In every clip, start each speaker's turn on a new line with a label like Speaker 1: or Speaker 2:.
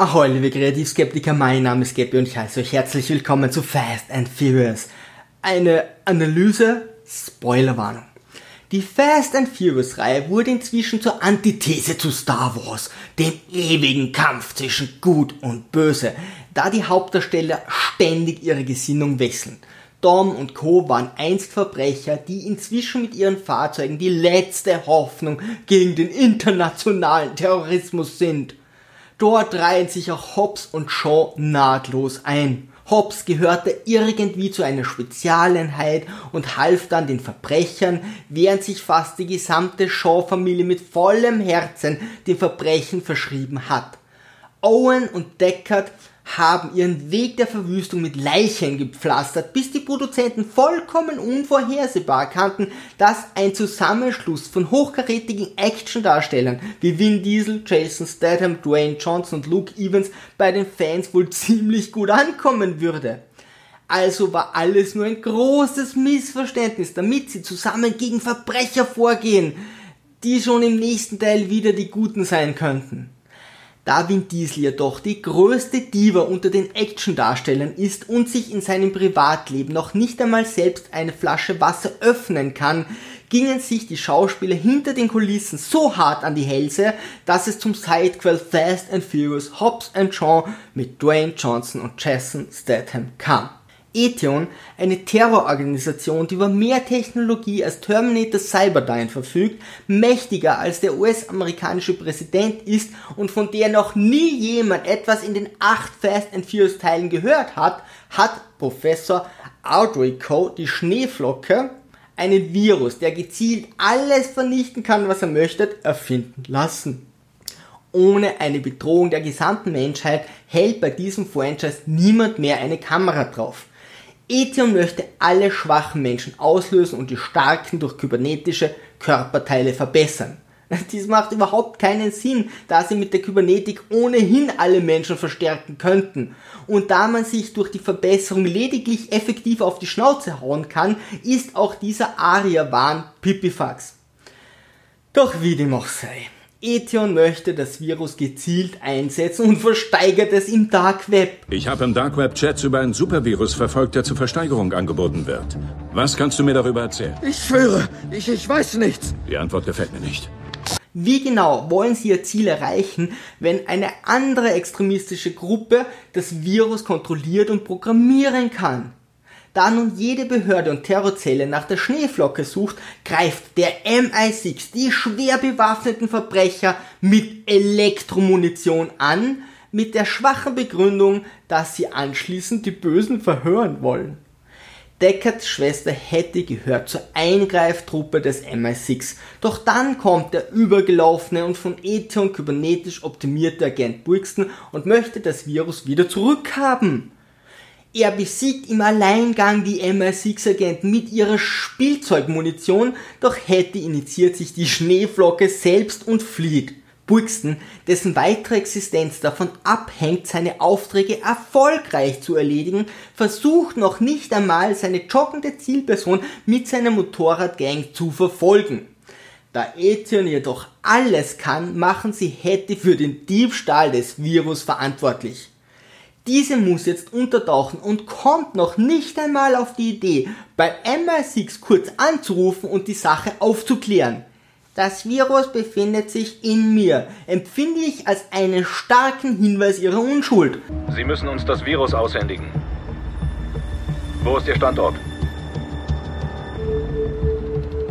Speaker 1: Ahoi, liebe Kreativskeptiker, mein Name ist Gabby und ich heiße euch herzlich willkommen zu Fast and Furious. Eine Analyse, Spoilerwarnung. Die Fast and Furious Reihe wurde inzwischen zur Antithese zu Star Wars, dem ewigen Kampf zwischen Gut und Böse, da die Hauptdarsteller ständig ihre Gesinnung wechseln. Dom und Co. waren einst Verbrecher, die inzwischen mit ihren Fahrzeugen die letzte Hoffnung gegen den internationalen Terrorismus sind. Dort reihen sich auch Hobbs und Shaw nahtlos ein. Hobbs gehörte irgendwie zu einer Spezialeinheit und half dann den Verbrechern, während sich fast die gesamte Shaw-Familie mit vollem Herzen den Verbrechen verschrieben hat. Owen und Deckard haben ihren Weg der Verwüstung mit Leichen gepflastert, bis die Produzenten vollkommen unvorhersehbar kannten, dass ein Zusammenschluss von hochkarätigen Actiondarstellern wie Vin Diesel, Jason Statham, Dwayne Johnson und Luke Evans bei den Fans wohl ziemlich gut ankommen würde. Also war alles nur ein großes Missverständnis, damit sie zusammen gegen Verbrecher vorgehen, die schon im nächsten Teil wieder die Guten sein könnten. Da Vin Diesel jedoch die größte Diva unter den Actiondarstellern ist und sich in seinem Privatleben noch nicht einmal selbst eine Flasche Wasser öffnen kann, gingen sich die Schauspieler hinter den Kulissen so hart an die Hälse, dass es zum Sidequel Fast and Furious Hobbs and Shaw mit Dwayne Johnson und Jason Statham kam. Etheon, eine Terrororganisation, die über mehr Technologie als Terminator Cyberdyne verfügt, mächtiger als der US-amerikanische Präsident ist und von der noch nie jemand etwas in den acht Fast and Furious Teilen gehört hat, hat Professor Audrey Coe die Schneeflocke, einen Virus, der gezielt alles vernichten kann, was er möchte, erfinden lassen. Ohne eine Bedrohung der gesamten Menschheit hält bei diesem Franchise niemand mehr eine Kamera drauf. Ethion möchte alle schwachen Menschen auslösen und die starken durch kybernetische Körperteile verbessern. Dies macht überhaupt keinen Sinn, da sie mit der Kybernetik ohnehin alle Menschen verstärken könnten. Und da man sich durch die Verbesserung lediglich effektiv auf die Schnauze hauen kann, ist auch dieser Aria-Wahn Pipifax. Doch wie dem auch sei. Ethion möchte das Virus gezielt einsetzen und versteigert es im Dark Web.
Speaker 2: Ich habe im Dark Web Chats über einen Supervirus verfolgt, der zur Versteigerung angeboten wird. Was kannst du mir darüber erzählen?
Speaker 3: Ich schwöre, ich, ich weiß nichts.
Speaker 2: Die Antwort gefällt mir nicht.
Speaker 1: Wie genau wollen sie ihr Ziel erreichen, wenn eine andere extremistische Gruppe das Virus kontrolliert und programmieren kann? Da nun jede Behörde und Terrorzelle nach der Schneeflocke sucht, greift der MI6 die schwer bewaffneten Verbrecher mit Elektromunition an, mit der schwachen Begründung, dass sie anschließend die Bösen verhören wollen. Deckards Schwester hätte gehört zur Eingreiftruppe des MI6. Doch dann kommt der übergelaufene und von Ethion kybernetisch optimierte Agent Brixton und möchte das Virus wieder zurückhaben. Er besiegt im Alleingang die MI6-Agenten mit ihrer Spielzeugmunition, doch Hattie initiiert sich die Schneeflocke selbst und flieht. Buxton, dessen weitere Existenz davon abhängt, seine Aufträge erfolgreich zu erledigen, versucht noch nicht einmal seine joggende Zielperson mit seiner Motorradgang zu verfolgen. Da Ethion jedoch alles kann, machen sie Hattie für den Diebstahl des Virus verantwortlich. Diese muss jetzt untertauchen und kommt noch nicht einmal auf die Idee, bei MI6 kurz anzurufen und die Sache aufzuklären. Das Virus befindet sich in mir, empfinde ich als einen starken Hinweis ihrer Unschuld.
Speaker 2: Sie müssen uns das Virus aushändigen. Wo ist Ihr Standort?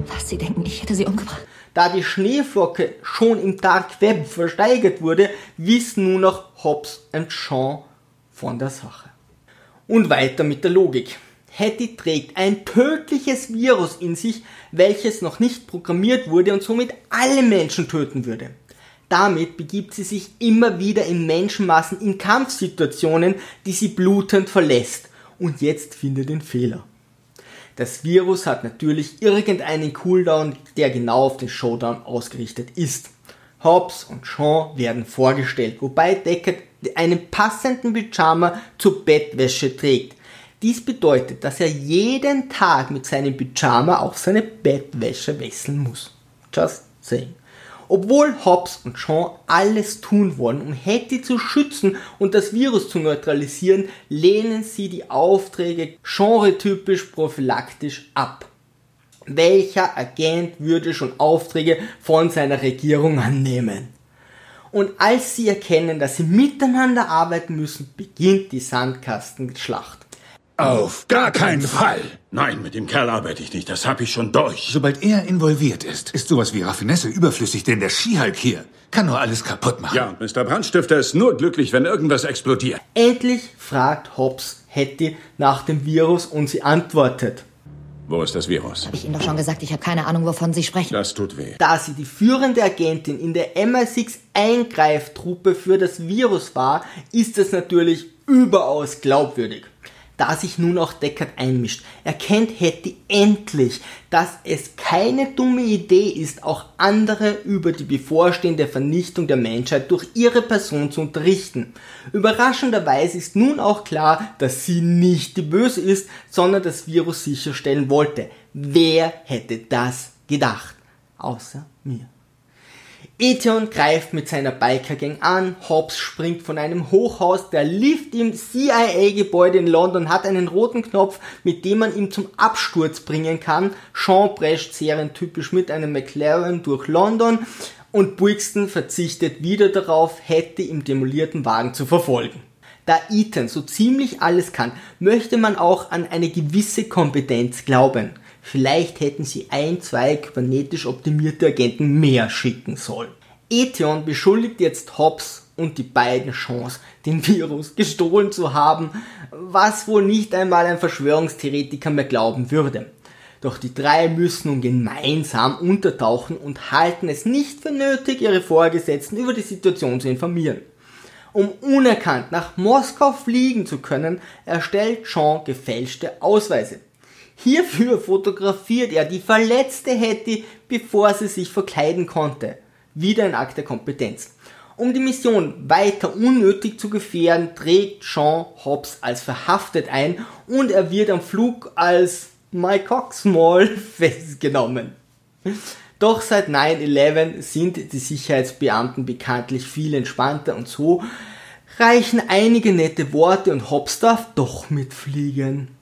Speaker 4: Was, Sie denken, ich hätte sie umgebracht?
Speaker 1: Da die Schneeflocke schon im Dark Web versteigert wurde, wissen nur noch Hobbs und Shaw von der Sache. Und weiter mit der Logik. Hattie trägt ein tödliches Virus in sich, welches noch nicht programmiert wurde und somit alle Menschen töten würde. Damit begibt sie sich immer wieder in Menschenmassen in Kampfsituationen, die sie blutend verlässt. Und jetzt findet den Fehler. Das Virus hat natürlich irgendeinen Cooldown, der genau auf den Showdown ausgerichtet ist. Hobbs und Sean werden vorgestellt, wobei Deckard einen passenden Pyjama zur Bettwäsche trägt. Dies bedeutet, dass er jeden Tag mit seinem Pyjama auch seine Bettwäsche wechseln muss. Just saying. Obwohl Hobbs und Sean alles tun wollen, um Hattie zu schützen und das Virus zu neutralisieren, lehnen sie die Aufträge genretypisch prophylaktisch ab. Welcher Agent würde schon Aufträge von seiner Regierung annehmen? Und als sie erkennen, dass sie miteinander arbeiten müssen, beginnt die Sandkastenschlacht.
Speaker 2: Auf gar keinen Fall! Nein, mit dem Kerl arbeite ich nicht, das habe ich schon durch.
Speaker 5: Sobald er involviert ist, ist sowas wie Raffinesse überflüssig, denn der Skihulk hier kann nur alles kaputt machen.
Speaker 2: Ja, und Mr. Brandstifter ist nur glücklich, wenn irgendwas explodiert.
Speaker 1: Endlich fragt Hobbs Hattie nach dem Virus und sie antwortet.
Speaker 2: Wo ist das Virus?
Speaker 4: Hab ich Ihnen doch schon gesagt, ich habe keine Ahnung, wovon Sie sprechen.
Speaker 2: Das tut weh.
Speaker 1: Da sie die führende Agentin in der MI6 Eingreiftruppe für das Virus war, ist es natürlich überaus glaubwürdig. Da sich nun auch Deckard einmischt, erkennt Hetty endlich, dass es keine dumme Idee ist, auch andere über die bevorstehende Vernichtung der Menschheit durch ihre Person zu unterrichten. Überraschenderweise ist nun auch klar, dass sie nicht die Böse ist, sondern das Virus sicherstellen wollte. Wer hätte das gedacht? Außer mir. Etheon greift mit seiner Biker-Gang an, Hobbs springt von einem Hochhaus, der Lift im CIA-Gebäude in London hat einen roten Knopf, mit dem man ihn zum Absturz bringen kann. Sean prescht serientypisch mit einem McLaren durch London und Brixton verzichtet wieder darauf, Hattie im demolierten Wagen zu verfolgen. Da Ethan so ziemlich alles kann, möchte man auch an eine gewisse Kompetenz glauben. Vielleicht hätten sie ein, zwei kybernetisch optimierte Agenten mehr schicken sollen. Etheon beschuldigt jetzt Hobbs und die beiden Chance, den Virus gestohlen zu haben, was wohl nicht einmal ein Verschwörungstheoretiker mehr glauben würde. Doch die drei müssen nun gemeinsam untertauchen und halten es nicht für nötig, ihre Vorgesetzten über die Situation zu informieren. Um unerkannt nach Moskau fliegen zu können, erstellt Sean gefälschte Ausweise. Hierfür fotografiert er die verletzte Hetty, bevor sie sich verkleiden konnte. Wieder ein Akt der Kompetenz. Um die Mission weiter unnötig zu gefährden, trägt Sean Hobbs als verhaftet ein und er wird am Flug als My Cock Small festgenommen. Doch seit 9-11 sind die Sicherheitsbeamten bekanntlich viel entspannter und so reichen einige nette Worte und Hobbs darf doch mitfliegen.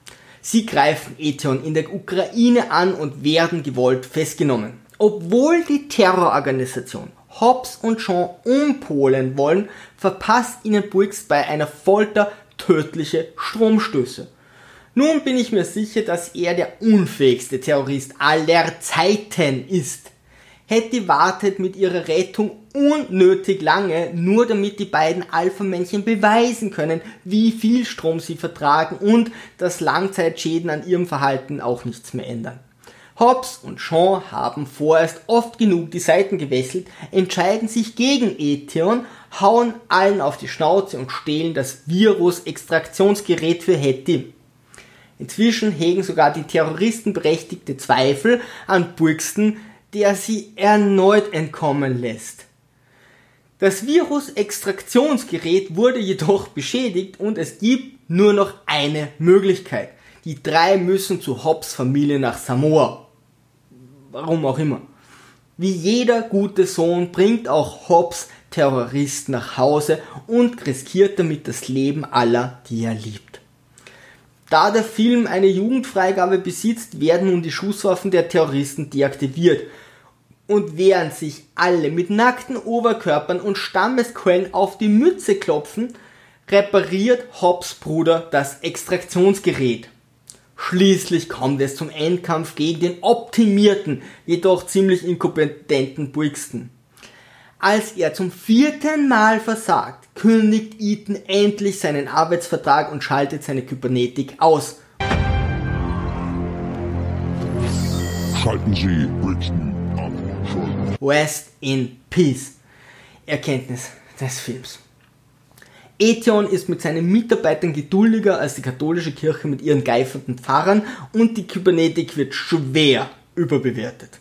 Speaker 1: Sie greifen Etheon in der Ukraine an und werden gewollt festgenommen. Obwohl die Terrororganisation Hobbs und Sean umpolen wollen, verpasst ihnen Briggs bei einer Folter tödliche Stromstöße. Nun bin ich mir sicher, dass er der unfähigste Terrorist aller Zeiten ist. Hetty wartet mit ihrer Rettung unnötig lange, nur damit die beiden Alpha-Männchen beweisen können, wie viel Strom sie vertragen und dass Langzeitschäden an ihrem Verhalten auch nichts mehr ändern. Hobbs und Sean haben vorerst oft genug die Seiten gewechselt, entscheiden sich gegen Etheon, hauen allen auf die Schnauze und stehlen das Virus-Extraktionsgerät für Hetty. Inzwischen hegen sogar die Terroristen berechtigte Zweifel an Brixton, der sie erneut entkommen lässt. Das Virus-Extraktionsgerät wurde jedoch beschädigt und es gibt nur noch eine Möglichkeit. Die drei müssen zu Hobbs Familie nach Samoa. Warum auch immer. Wie jeder gute Sohn bringt auch Hobbs Terrorist nach Hause und riskiert damit das Leben aller, die er liebt. Da der Film eine Jugendfreigabe besitzt, werden nun die Schusswaffen der Terroristen deaktiviert und während sich alle mit nackten Oberkörpern und Stammesquellen auf die Mütze klopfen, repariert Hobbs Bruder das Extraktionsgerät. Schließlich kommt es zum Endkampf gegen den optimierten, jedoch ziemlich inkompetenten Brixton. Als er zum vierten Mal versagt, kündigt Ethan endlich seinen Arbeitsvertrag und schaltet seine Kybernetik aus.
Speaker 6: Schalten Sie Brixton.
Speaker 1: Rest in Peace. Erkenntnis des Films. Etheon ist mit seinen Mitarbeitern geduldiger als die katholische Kirche mit ihren geifernden Pfarrern und die Kybernetik wird schwer überbewertet.